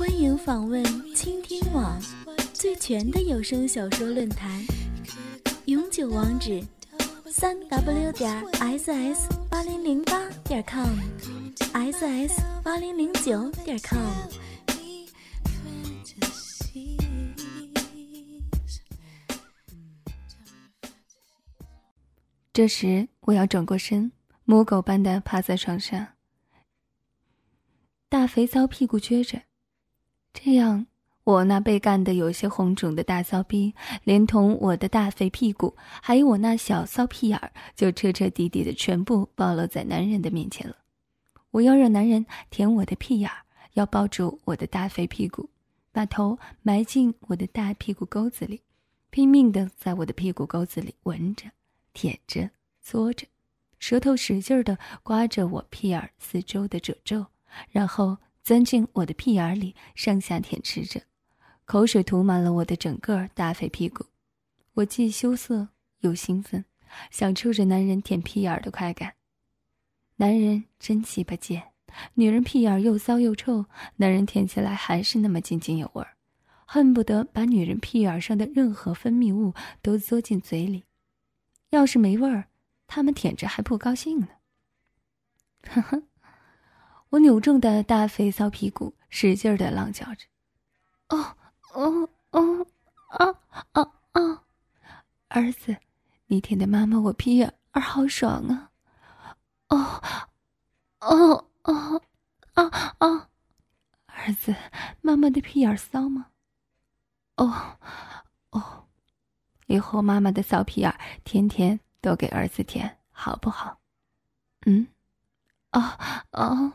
欢迎访问倾听网最全的有声小说论坛，永久网址：三 w 点 ss 八零零八点 com，ss 八零零九点 com。这时，我要转过身，母狗般的趴在床上，大肥皂屁股撅着，这样，我那被干得有些红肿的大骚逼，连同我的大肥屁股，还有我那小骚屁眼儿，就彻彻底底的全部暴露在男人的面前了。我要让男人舔我的屁眼儿，要抱住我的大肥屁股，把头埋进我的大屁股沟子里，拼命的在我的屁股沟子里闻着。舔着，搓着，舌头使劲儿的刮着我屁眼四周的褶皱，然后钻进我的屁眼里，上下舔吃着，口水涂满了我的整个大肥屁股。我既羞涩又兴奋，享受着男人舔屁眼的快感。男人真鸡巴贱，女人屁眼又骚又臭，男人舔起来还是那么津津有味儿，恨不得把女人屁眼上的任何分泌物都嘬进嘴里。要是没味儿，他们舔着还不高兴呢。呵呵，我扭正的大肥骚屁股使劲的浪叫着：“哦哦哦啊啊啊！儿子，你舔的妈妈我屁眼儿好爽啊！哦哦哦啊啊！儿子，妈妈的屁眼儿骚吗？哦哦。”以后妈妈的骚屁眼儿天天都给儿子舔，好不好？嗯，哦哦，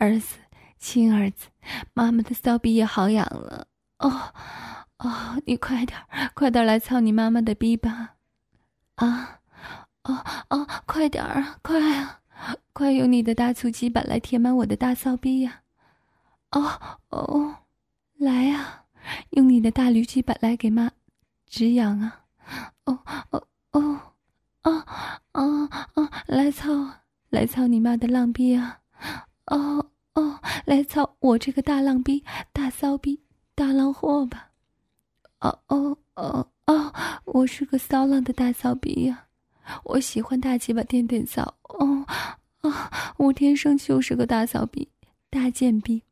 儿子，亲儿子，妈妈的骚逼也好痒了。哦哦，你快点快点来操你妈妈的逼吧！啊，哦哦，快点啊，快啊，快用你的大粗鸡巴来填满我的大骚逼呀！哦哦，来呀，用你的大驴鸡巴来给妈。止痒啊！哦哦哦，啊啊啊！来操，来操你妈的浪逼啊！哦哦，来操我这个大浪逼、大骚逼、大浪货吧！哦哦哦哦，我是个骚浪的大骚逼呀！我喜欢大鸡巴垫垫骚。哦哦，我天生就是个大骚逼、大贱逼。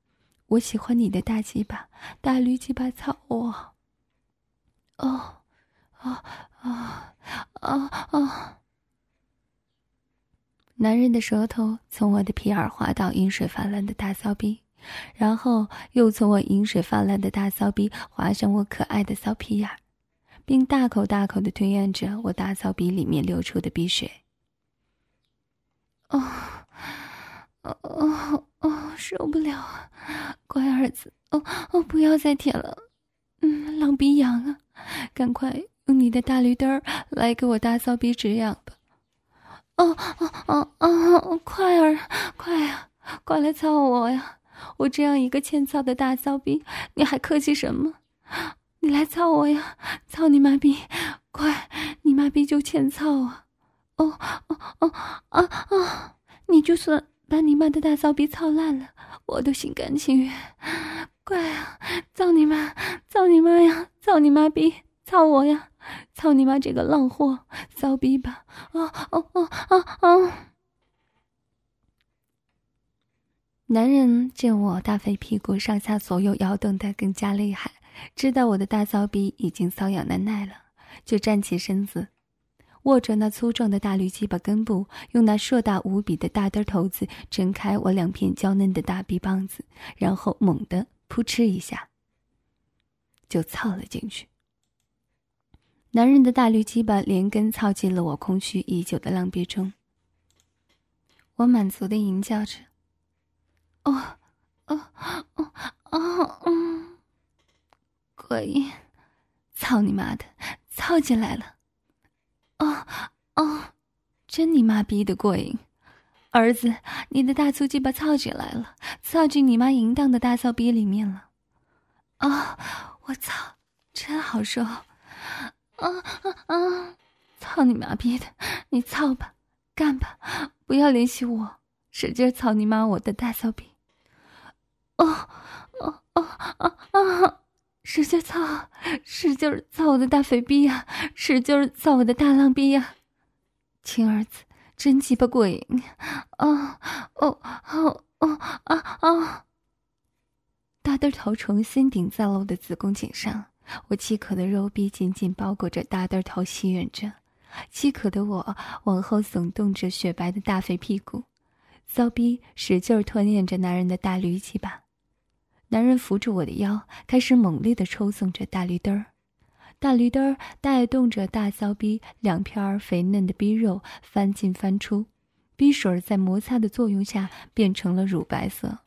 我喜欢你的大鸡巴、大驴鸡巴操我。哦，哦哦哦哦！男人的舌头从我的皮耳滑到饮水泛滥的大骚逼，然后又从我饮水泛滥的大骚逼滑向我可爱的骚皮眼，并大口大口的吞咽着我大骚逼里面流出的鼻水。哦，哦哦，受不了啊！乖儿子，哦哦，不要再舔了。嗯，浪鼻痒啊！赶快用你的大驴灯儿来给我大骚逼止痒吧！哦哦哦哦，快儿，快呀，快来操我呀！我这样一个欠操的大骚逼，你还客气什么？你来操我呀！操你妈逼！快，你妈逼就欠操啊！哦哦哦啊啊！你就算把你妈的大骚逼操烂了，我都心甘情愿。快啊！操你妈！操你妈呀！操你妈逼！操我呀！操你妈这个浪货！骚逼吧！啊哦哦啊啊！男人见我大肥屁股上下左右摇动的更加厉害，知道我的大骚逼已经瘙痒难耐了，就站起身子，握着那粗壮的大驴鸡巴根部，用那硕大无比的大灯头子撑开我两片娇嫩的大逼棒子，然后猛地。扑哧一下，就操了进去。男人的大驴鸡巴连根操进了我空虚已久的浪逼中。我满足的吟叫着：“哦，哦，哦，哦，嗯，过瘾！操你妈的，操进来了！哦，哦，真你妈逼的过瘾！”儿子，你的大粗鸡巴操进来了，操进你妈淫荡的大骚逼里面了！啊，我操，真好受！啊啊啊！操你妈逼的，你操吧，干吧，不要联系我，使劲操你妈我的大骚逼！哦哦哦啊啊！使劲操，使劲操我的大肥逼呀！使劲操我的大浪逼呀！亲儿子，真鸡巴过瘾！啊哦哦哦啊啊！大嘚头重新顶在了我的子宫颈上，我饥渴的肉臂紧紧包裹着大嘚头，吸吮着。饥渴的我往后耸动着雪白的大肥屁股，骚逼使劲吞咽着男人的大驴鸡巴。男人扶住我的腰，开始猛烈地抽送着大驴嘚儿。大驴嘚儿带动着大骚逼两片肥嫩的逼肉翻进翻出，逼水在摩擦的作用下变成了乳白色，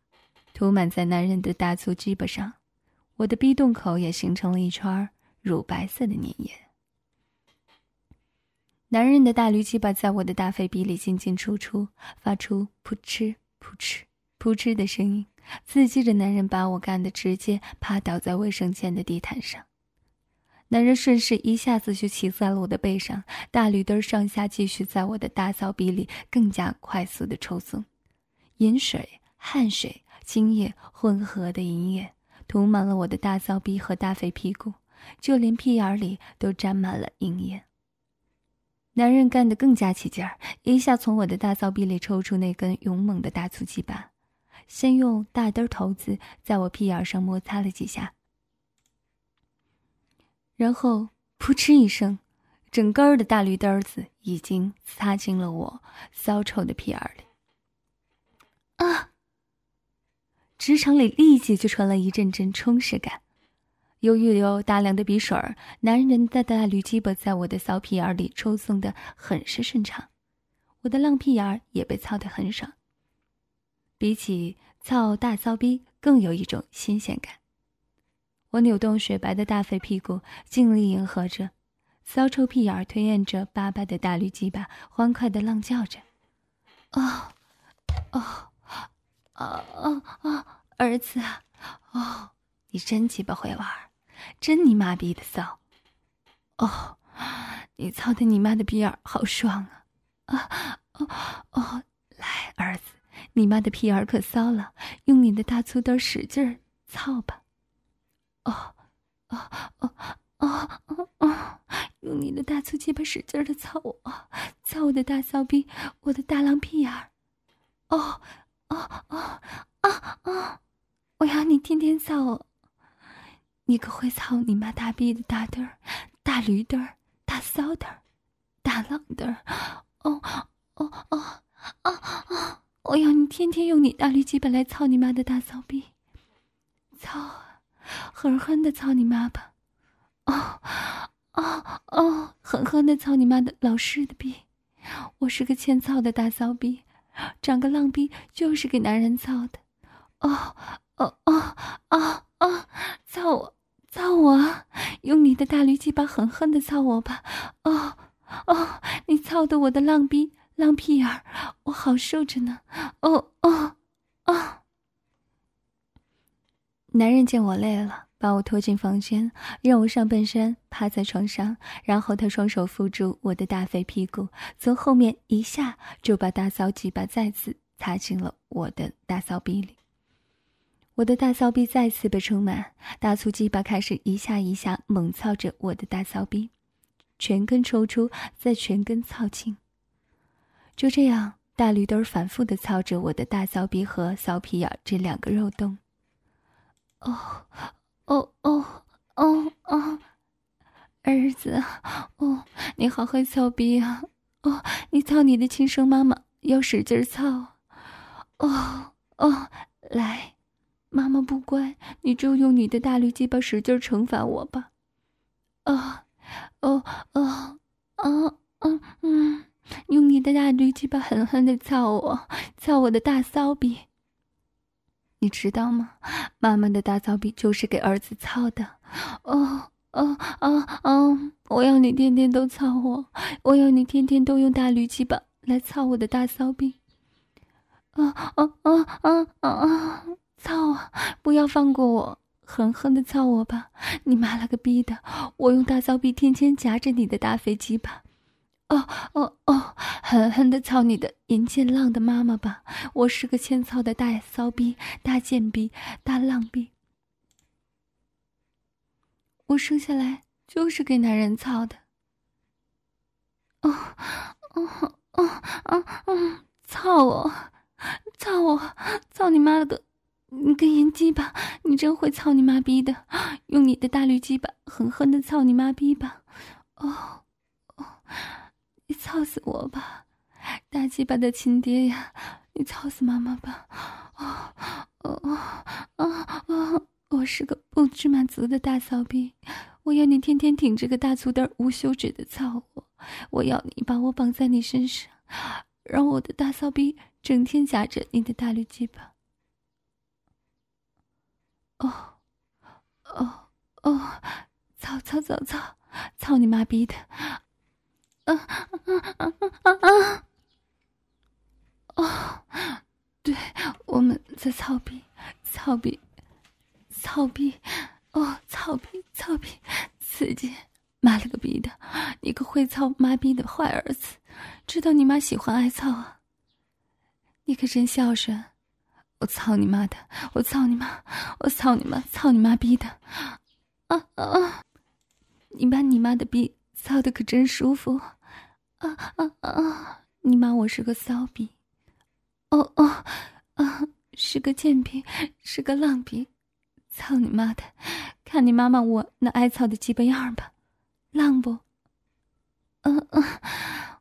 涂满在男人的大粗鸡巴上。我的逼洞口也形成了一圈乳白色的粘液。男人的大驴鸡巴在我的大肺鼻里进进出出，发出扑哧扑哧扑哧的声音，刺激着男人把我干的直接趴倒在卫生间的地毯上。男人顺势一下子就骑在了我的背上，大驴墩上下继续在我的大骚逼里更加快速的抽送，饮水、汗水、精液混合的银液涂满了我的大骚逼和大肥屁股，就连屁眼里都沾满了银液。男人干得更加起劲儿，一下从我的大骚逼里抽出那根勇猛的大粗鸡巴，先用大嘚头子在我屁眼上摩擦了几下，然后扑哧一声，整根儿的大驴嘚子已经插进了我骚臭的屁眼里。啊！职场里立即就传来一阵阵充实感。由于有大量的鼻水儿，男人的大驴鸡巴在我的骚屁眼里抽送的很是顺畅，我的浪屁眼儿也被操得很爽。比起操大骚逼，更有一种新鲜感。我扭动雪白的大肥屁股，尽力迎合着骚臭屁眼儿，吞咽着巴巴的大驴鸡巴，欢快的浪叫着：“啊，啊，啊啊！儿子，哦，你真鸡巴会玩！”真你妈逼的骚！哦，你操的你妈的逼眼好爽啊！啊哦哦，来儿子，你妈的屁眼可骚了，用你的大粗墩使劲儿操吧！哦哦哦哦哦哦，用你的大粗鸡巴使劲的操我，操我的大骚逼，我的大狼屁眼儿！哦哦哦啊啊！我要你天天操！你可会操你妈大逼的大嘚儿、大驴嘚儿、大骚嘚儿、大浪嘚儿！哦哦哦哦哦！我要你天天用你大驴鸡巴来操你妈的大骚逼！操，狠狠的操你妈吧！哦哦哦，狠狠的操你妈的老师的逼！我是个欠操的大骚逼，长个浪逼就是给男人操的！哦哦哦哦哦，操我！操我！用你的大驴鸡巴狠狠的操我吧！哦哦，你操的我的浪逼浪屁眼儿，我好受着呢！哦哦哦！男人见我累了，把我拖进房间，让我上半身趴在床上，然后他双手扶住我的大肥屁股，从后面一下就把大骚鸡巴再次插进了我的大骚逼里。我的大骚逼再次被充满，大粗鸡巴开始一下一下猛操着我的大骚逼，全根抽出，再全根操进。就这样，大驴墩反复的操着我的大骚逼和骚屁眼这两个肉洞。哦，哦哦哦哦，儿子，哦，你好会操逼啊！哦，你操你的亲生妈妈，要使劲操。哦哦，来。妈妈不乖，你就用你的大驴鸡巴使劲惩罚我吧！啊，哦哦哦哦嗯，用你的大驴鸡巴狠狠的操我，操我的大骚逼！你知道吗？妈妈的大骚逼就是给儿子操的！哦哦哦哦！我要你天天都操我，我要你天天都用大驴鸡巴来操我的大骚逼！啊啊啊啊啊啊！操啊！不要放过我，狠狠的操我吧！你妈了个逼的！我用大骚逼天天夹着你的大飞机吧！哦哦哦！狠狠的操你的银剑浪的妈妈吧！我是个欠操的大骚逼、大贱逼、大浪逼！我生下来就是给男人操的。哦，哦，哦，哦，哦，操我，操我，操你妈了个！你个淫鸡巴，你真会操你妈逼的！用你的大绿鸡巴狠狠的操你妈逼吧！哦，你操死我吧！大鸡巴的亲爹呀，你操死妈妈吧！哦，哦，哦，哦，我是个不知满足的大骚逼，我要你天天挺着个大粗蛋无休止的操我！我要你把我绑在你身上，让我的大骚逼整天夹着你的大绿鸡巴。哦，哦，哦，操操操操，操你妈逼的！啊啊啊啊啊！哦，对，我们在操逼，操逼，操逼，哦，操逼，操逼，刺激！妈了个逼的，你个会操妈逼的坏儿子，知道你妈喜欢挨操啊？你可真孝顺。我操你妈的！我操你妈！我操你妈！操你妈逼的！啊啊啊！你把你妈的逼操的可真舒服！啊啊啊！你骂我是个骚逼！哦哦啊！是个贱逼，是个浪逼！操你妈的！看你妈妈我那挨操的鸡巴样吧，浪不？嗯嗯，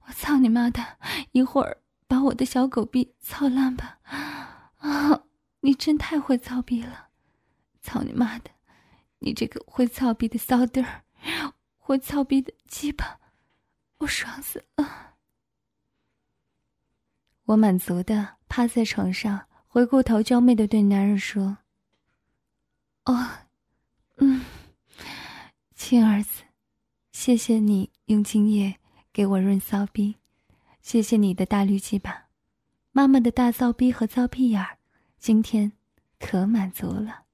我操你妈的！一会儿把我的小狗逼操烂吧！啊！你真太会操逼了，操你妈的！你这个会操逼的骚嘚儿，会操逼的鸡巴，我爽死了！我满足的趴在床上，回过头娇媚的对男人说：“哦，嗯，亲儿子，谢谢你用精液给我润骚逼，谢谢你的大绿鸡巴。”妈妈的大骚逼和骚屁眼儿，今天可满足了。